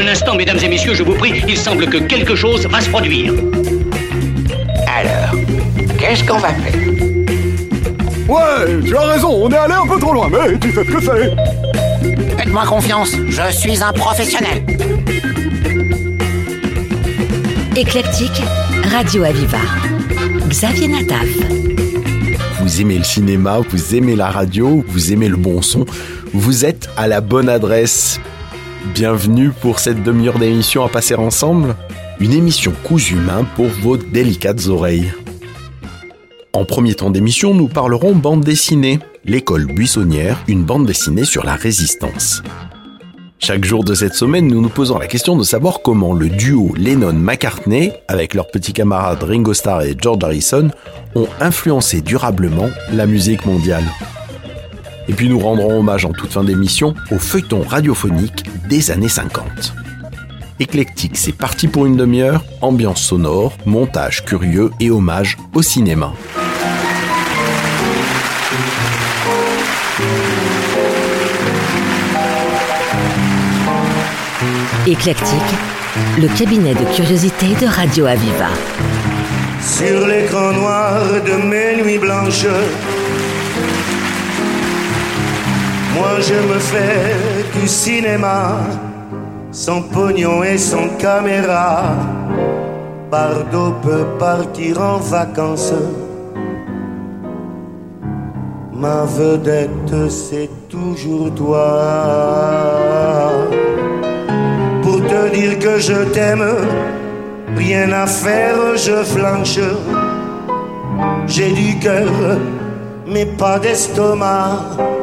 Un instant, mesdames et messieurs, je vous prie, il semble que quelque chose va se produire. Alors, qu'est-ce qu'on va faire? Ouais, tu as raison, on est allé un peu trop loin, mais tu sais ce que c'est. Faites-moi confiance, je suis un professionnel. Éclectique, Radio Aviva. Xavier Nataf. Vous aimez le cinéma, vous aimez la radio, vous aimez le bon son, vous êtes à la bonne adresse. Bienvenue pour cette demi-heure d'émission à passer ensemble. Une émission cousu humain pour vos délicates oreilles. En premier temps d'émission, nous parlerons bande dessinée. L'école buissonnière, une bande dessinée sur la résistance. Chaque jour de cette semaine, nous nous posons la question de savoir comment le duo Lennon-McCartney, avec leurs petits camarades Ringo Starr et George Harrison, ont influencé durablement la musique mondiale. Et puis nous rendrons hommage en toute fin d'émission au feuilleton radiophonique des années 50. Éclectique, c'est parti pour une demi-heure, ambiance sonore, montage curieux et hommage au cinéma. Éclectique, le cabinet de curiosité de Radio Aviva. Sur l'écran noir de mes nuits blanches, je me fais du cinéma, sans pognon et sans caméra. Bardot peut partir en vacances. Ma vedette, c'est toujours toi pour te dire que je t'aime. Rien à faire, je flanche. J'ai du cœur, mais pas d'estomac.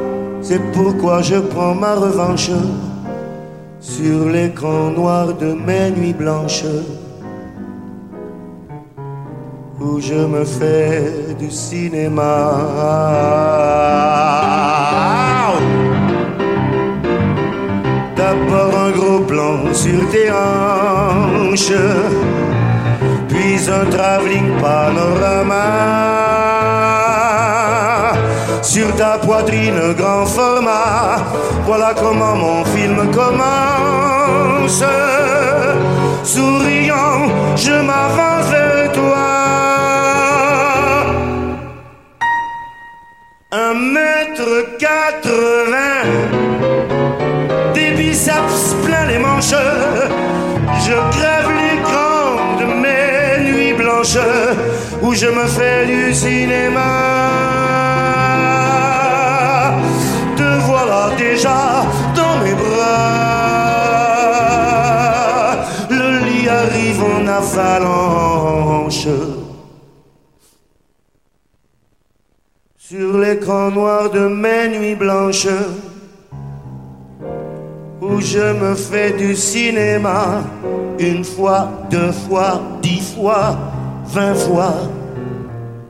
C'est pourquoi je prends ma revanche sur l'écran noir de mes nuits blanches. Où je me fais du cinéma. D'abord un gros plan sur tes hanches, puis un travelling panorama. Sur ta poitrine grand format, voilà comment mon film commence. Souriant, je m'avance vers toi. Un mètre quatre-vingts des biceps plein les manches. Je crève l'écran de mes nuits blanches où je me fais du cinéma. Dans mes bras. Le lit arrive en avalanche. Sur l'écran noir de mes nuits blanches où je me fais du cinéma une fois, deux fois, dix fois, vingt fois.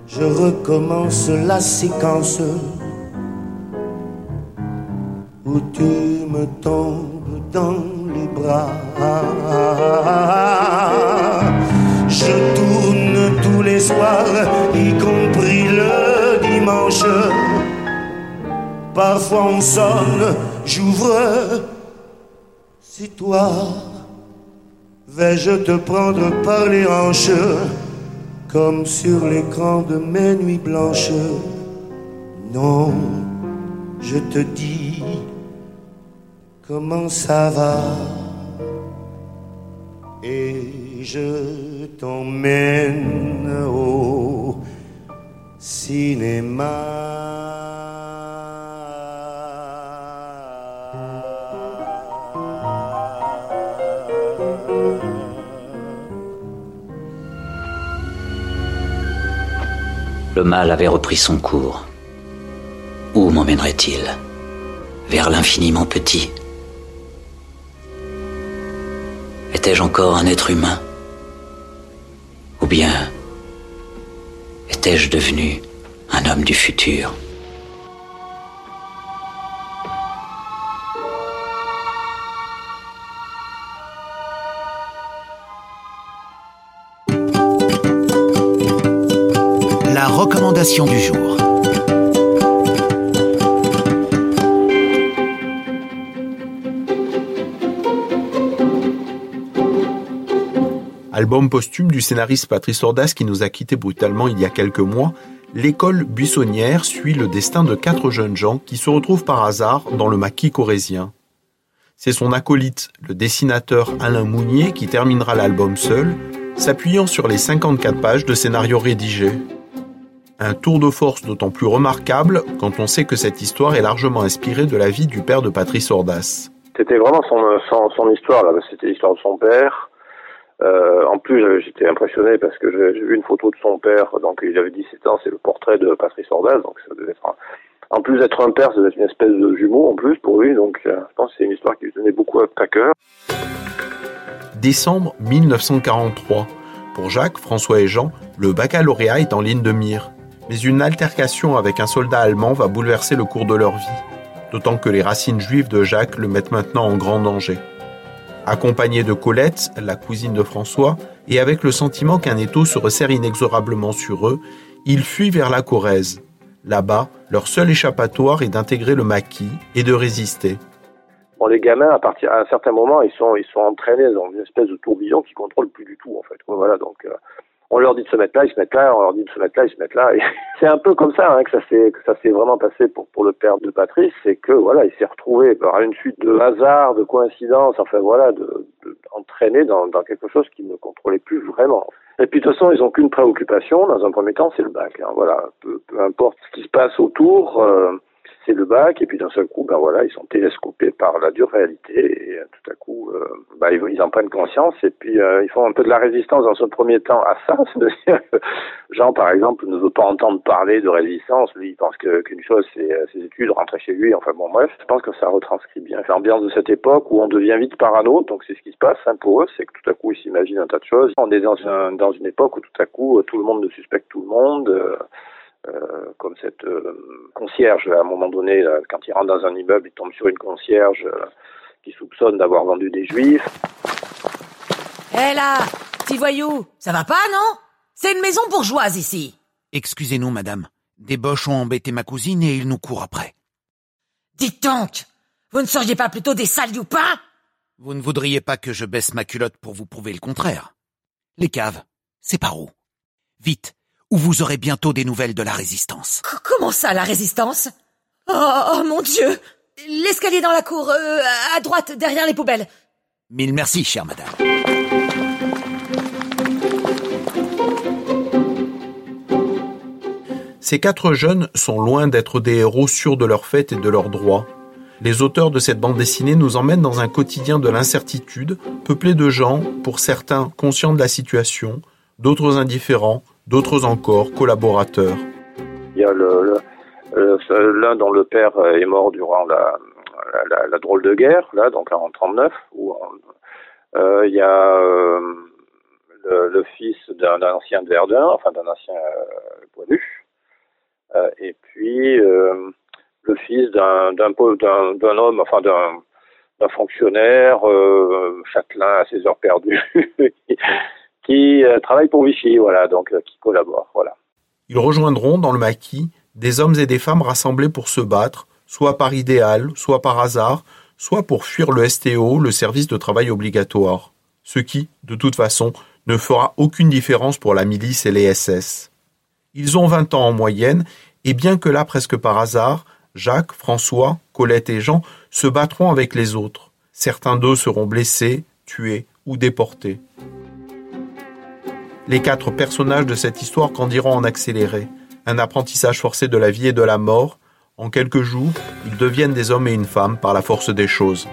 Je recommence la séquence où tu me tombes dans les bras. Je tourne tous les soirs, y compris le dimanche. Parfois on sonne, j'ouvre c'est toi, vais-je te prendre par les hanches, comme sur l'écran de mes nuits blanches? Non, je te dis, comment ça va? Et je t'emmène au cinéma. Le mal avait repris son cours. Où m'emmènerait-il? Vers l'infiniment petit Étais-je encore un être humain Ou bien étais-je devenu un homme du futur La recommandation du jour. Album posthume du scénariste Patrice Ordas qui nous a quittés brutalement il y a quelques mois, l'école buissonnière suit le destin de quatre jeunes gens qui se retrouvent par hasard dans le maquis corésien. C'est son acolyte, le dessinateur Alain Mounier, qui terminera l'album seul, s'appuyant sur les 54 pages de scénario rédigés. Un tour de force d'autant plus remarquable quand on sait que cette histoire est largement inspirée de la vie du père de Patrice Ordas. C'était vraiment son, son, histoire, là. c'était l'histoire de son père. Euh, en plus, j'étais impressionné parce que j'ai vu une photo de son père, donc il avait 17 ans, c'est le portrait de Patrice Ordas, donc ça devait être en plus d'être un père, c'est une espèce de jumeau en plus pour lui, donc euh, je pense que c'est une histoire qui lui tenait beaucoup à cœur. Décembre 1943. Pour Jacques, François et Jean, le baccalauréat est en ligne de mire mais une altercation avec un soldat allemand va bouleverser le cours de leur vie, d'autant que les racines juives de Jacques le mettent maintenant en grand danger. Accompagné de Colette, la cousine de François, et avec le sentiment qu'un étau se resserre inexorablement sur eux, ils fuient vers la Corrèze. Là-bas, leur seul échappatoire est d'intégrer le maquis et de résister. Bon, les gamins, à partir à un certain moment, ils sont, ils sont entraînés dans une espèce de tourbillon qui contrôle plus du tout, en fait. Voilà, donc, euh, on leur dit de se mettre là, ils se mettent là, on leur dit de se mettre là, ils se mettent là. c'est un peu comme ça hein, que ça s'est que ça s'est vraiment passé pour pour le père de Patrice, c'est que voilà, il s'est retrouvé par une suite de hasards, de coïncidences, enfin voilà, de, de entraîné dans, dans quelque chose qu'il ne contrôlait plus vraiment. Et puis de toute façon, ils n'ont qu'une préoccupation. Dans un premier temps, c'est le bac. Hein, voilà, peu, peu, importe ce qui se passe autour. Euh, le bac, et puis d'un seul coup, ben voilà, ils sont télescopés par la dure réalité, et euh, tout à coup, euh, ben, ils, en prennent conscience, et puis euh, ils font un peu de la résistance dans ce premier temps à ça. Jean, par exemple, ne veut pas entendre parler de résistance, lui, il pense qu'une chose, c'est ses études, rentrer chez lui, enfin bon, bref, je pense que ça retranscrit bien l'ambiance de cette époque où on devient vite parano, donc c'est ce qui se passe hein, pour eux, c'est que tout à coup, ils s'imaginent un tas de choses. On est dans, un, une époque où tout à coup, tout le monde ne suspecte tout le monde, comme cette euh, concierge, à un moment donné, quand il rentre dans un immeuble, il tombe sur une concierge euh, qui soupçonne d'avoir vendu des juifs. Hé là, petit voyou, ça va pas, non? C'est une maison bourgeoise ici. Excusez-nous, madame. Des boches ont embêté ma cousine et ils nous courent après. Dites donc, vous ne seriez pas plutôt des sales youpins Vous ne voudriez pas que je baisse ma culotte pour vous prouver le contraire. Les caves, c'est par où? Vite, où vous aurez bientôt des nouvelles de la résistance. Comment ça, la résistance? Oh, oh, mon Dieu L'escalier dans la cour, euh, à droite, derrière les poubelles. Mille merci, chère madame. Ces quatre jeunes sont loin d'être des héros sûrs de leur fait et de leurs droits. Les auteurs de cette bande dessinée nous emmènent dans un quotidien de l'incertitude, peuplé de gens, pour certains conscients de la situation, d'autres indifférents, d'autres encore collaborateurs. Il y a l'un dont le père est mort durant la, drôle de guerre, là, donc en 39, où euh, il y a euh, le, fils d'un ancien de Verdun, enfin d'un ancien euh, euh et puis euh, le fils d'un d'un homme, enfin d'un fonctionnaire, châtelain à ses heures perdues, qui euh, travaillent pour Vichy, voilà, donc euh, qui collaborent. Ils rejoindront dans le maquis des hommes et des femmes rassemblés pour se battre, soit par idéal, soit par hasard, soit pour fuir le STO, le service de travail obligatoire. Ce qui, de toute façon, ne fera aucune différence pour la milice et les SS. Ils ont 20 ans en moyenne, et bien que là, presque par hasard, Jacques, François, Colette et Jean se battront avec les autres. Certains d'eux seront blessés, tués ou déportés. Les quatre personnages de cette histoire grandiront en accéléré. Un apprentissage forcé de la vie et de la mort. En quelques jours, ils deviennent des hommes et une femme par la force des choses.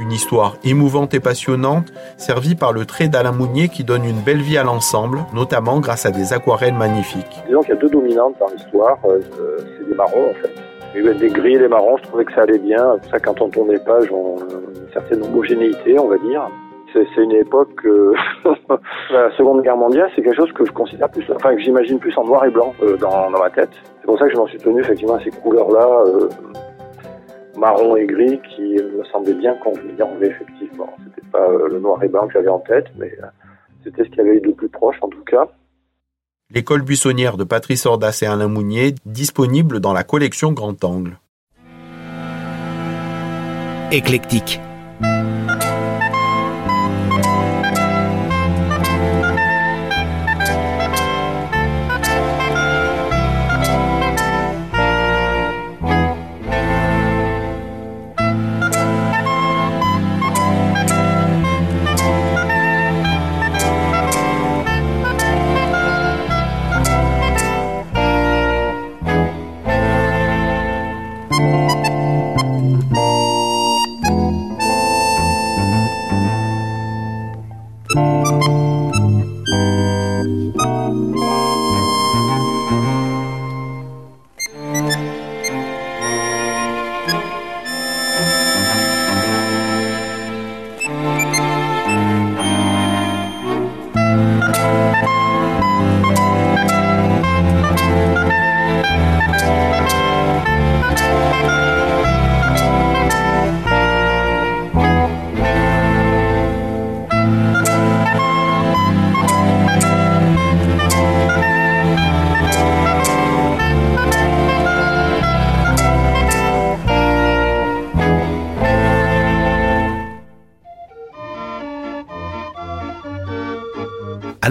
Une histoire émouvante et passionnante, servie par le trait d'Alain Mounier qui donne une belle vie à l'ensemble, notamment grâce à des aquarelles magnifiques. Disons qu'il y a deux dominantes dans l'histoire, euh, c'est des marrons en fait. Des gris et des marrons, je trouvais que ça allait bien. Ça, quand on tourne les pages, on a une certaine homogénéité, on va dire c'est une époque, euh, la Seconde Guerre mondiale, c'est quelque chose que je considère plus, enfin que j'imagine plus en noir et blanc euh, dans, dans, ma tête. C'est pour ça que je m'en suis tenu effectivement à ces couleurs-là, euh, marron et gris, qui me semblaient bien convenir, effectivement. C'était pas le noir et blanc que j'avais en tête, mais c'était ce qu'il y avait de plus proche en tout cas. L'école buissonnière de Patrice Ordas et Alain Mounier, disponible dans la collection Grand Angle. Éclectique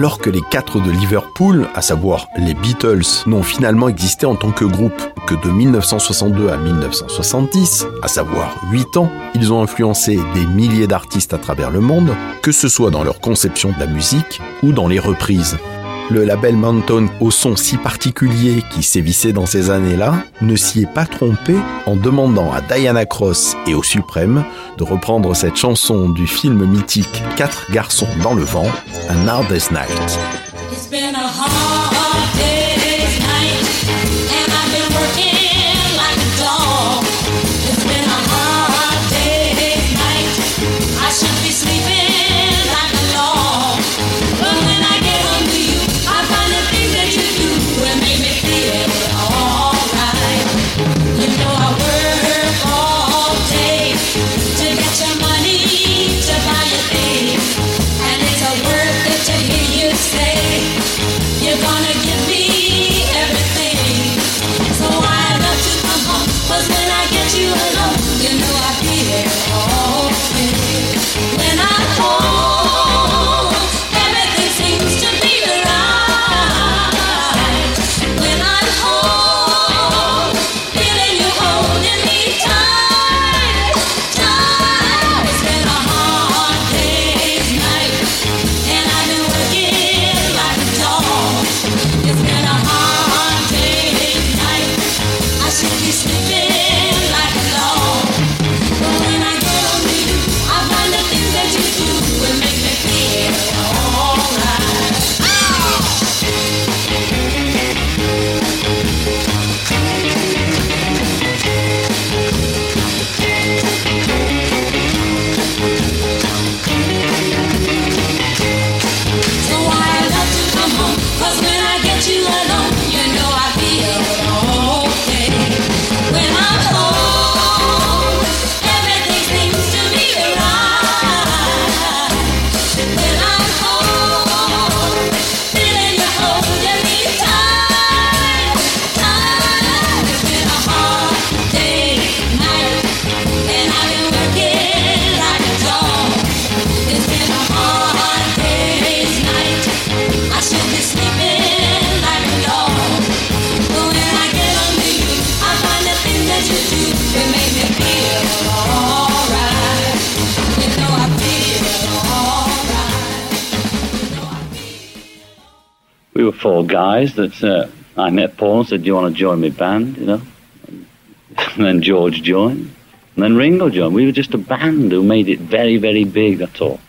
alors que les quatre de Liverpool, à savoir les Beatles, n'ont finalement existé en tant que groupe que de 1962 à 1970, à savoir 8 ans, ils ont influencé des milliers d'artistes à travers le monde, que ce soit dans leur conception de la musique ou dans les reprises. Le label Mountain, au son si particulier qui sévissait dans ces années-là, ne s'y est pas trompé en demandant à Diana Cross et au Suprême de reprendre cette chanson du film mythique Quatre garçons dans le vent, Un Hardest Night. Four guys that uh, I met Paul and said, Do you want to join my band? You know? And then George joined. And then Ringo joined. We were just a band who made it very, very big, that's all.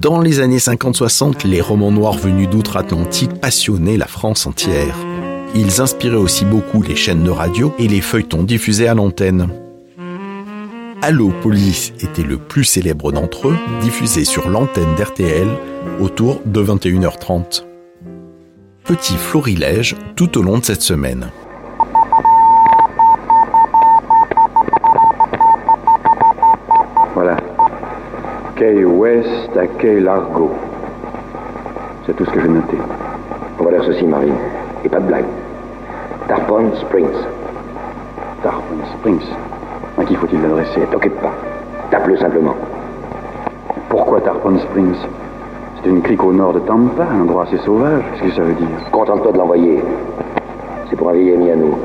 Dans les années 50-60, les romans noirs venus d'outre-Atlantique passionnaient la France entière. Ils inspiraient aussi beaucoup les chaînes de radio et les feuilletons diffusés à l'antenne. Allo Police était le plus célèbre d'entre eux, diffusé sur l'antenne d'RTL autour de 21h30. Petit florilège tout au long de cette semaine. Quai ouest à quai Largo. C'est tout ce que j'ai noté. On va dire ceci, Marie. Et pas de blague. Tarpon Springs. Tarpon Springs. Ok. qui faut-il l'adresser? T'occupe pas. Tape-le simplement. Pourquoi Tarpon Springs? C'est une crique au nord de Tampa, un endroit assez sauvage. Qu'est-ce que ça veut dire? Contente-toi de l'envoyer. C'est pour un vieil ami à nous.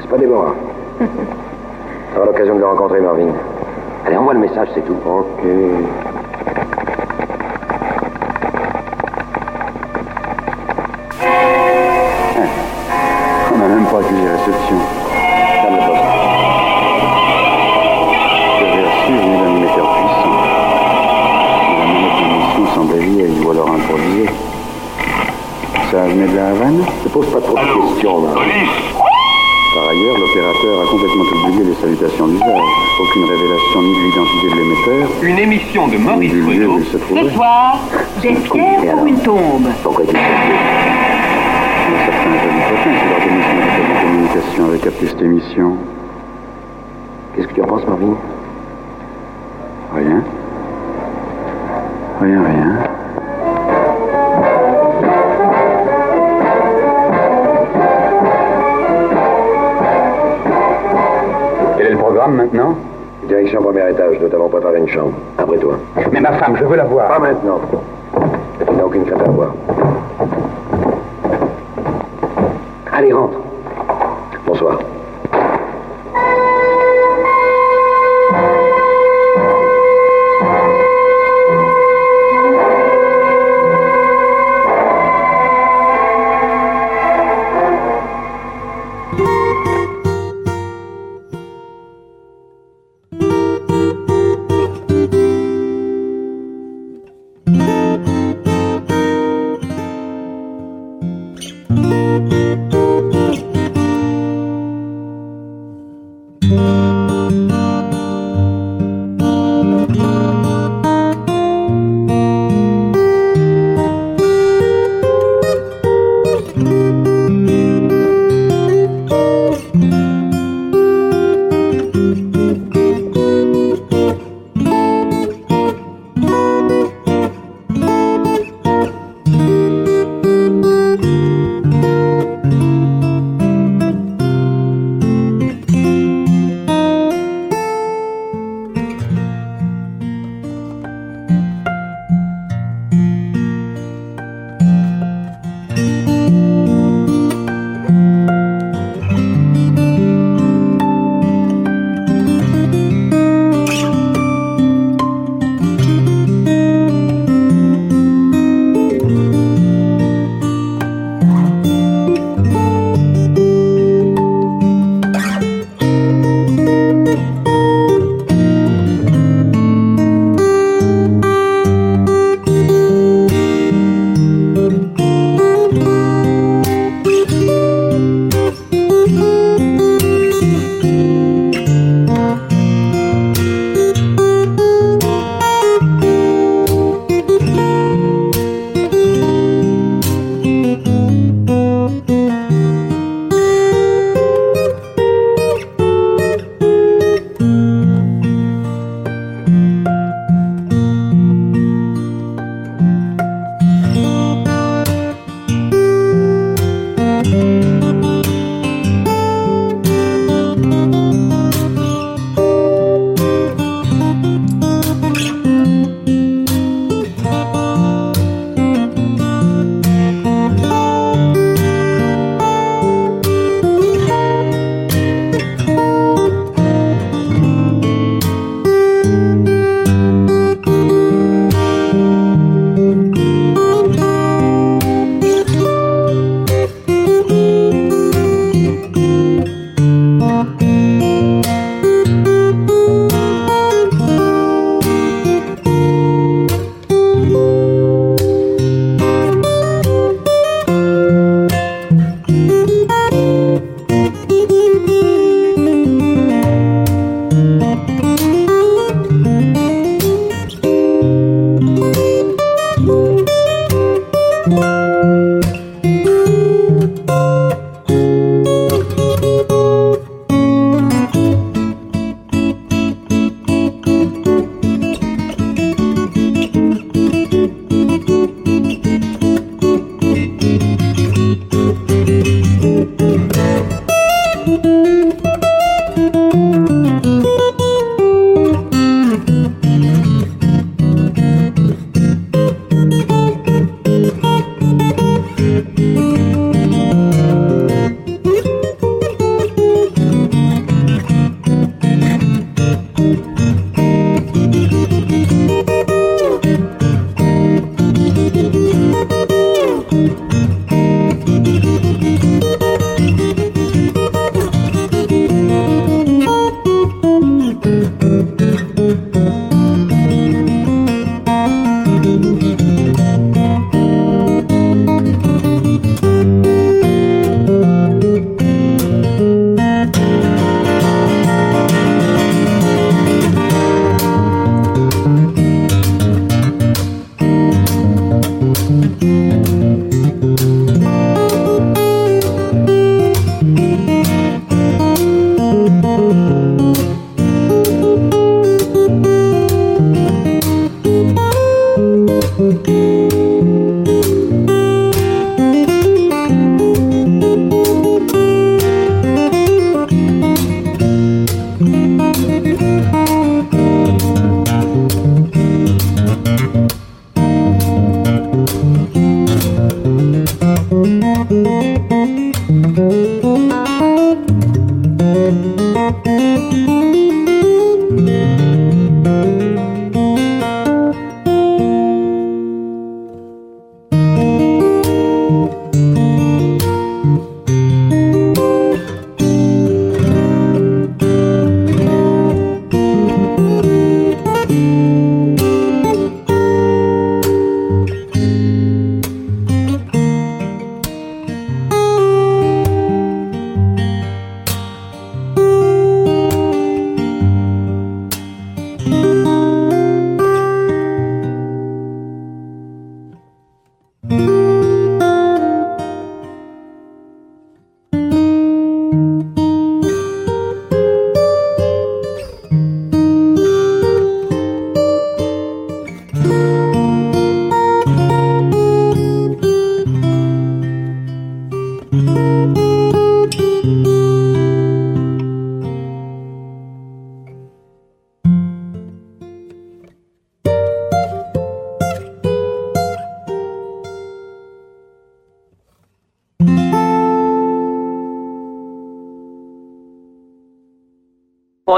C'est pas Déborah? T'auras l'occasion de le rencontrer, Marvin. Allez, envoie le message, c'est tout. Ok. Complètement oublié les salutations d'usage. Aucune révélation ni de l'identité de l'émetteur. Une émission de Maurice trouvait. Ce soir, j'ai fier pour une tombe. Pourquoi tu certains jeunes potins qui l'organisme de communication avec capté cette émission. Qu'est-ce que tu en penses, Marvin Rien. Rien, rien. Maintenant Direction premier étage. Nous t'avons préparé une chambre. Après toi. Mais ma femme, je veux la voir. Pas maintenant. Tu n'as aucune crainte à avoir.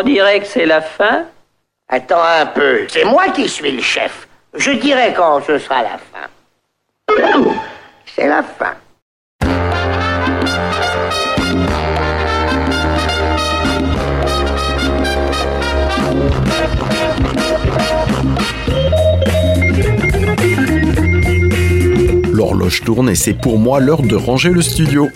On dirait que c'est la fin. Attends un peu, c'est moi qui suis le chef. Je dirai quand ce sera la fin. C'est la fin. L'horloge tourne et c'est pour moi l'heure de ranger le studio.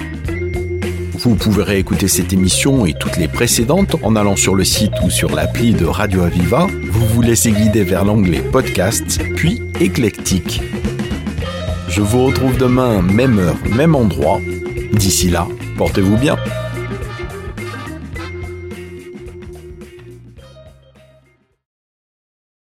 Vous pouvez réécouter cette émission et toutes les précédentes en allant sur le site ou sur l'appli de Radio Aviva. Vous vous laissez guider vers l'onglet Podcast, puis Éclectique. Je vous retrouve demain, même heure, même endroit. D'ici là, portez-vous bien.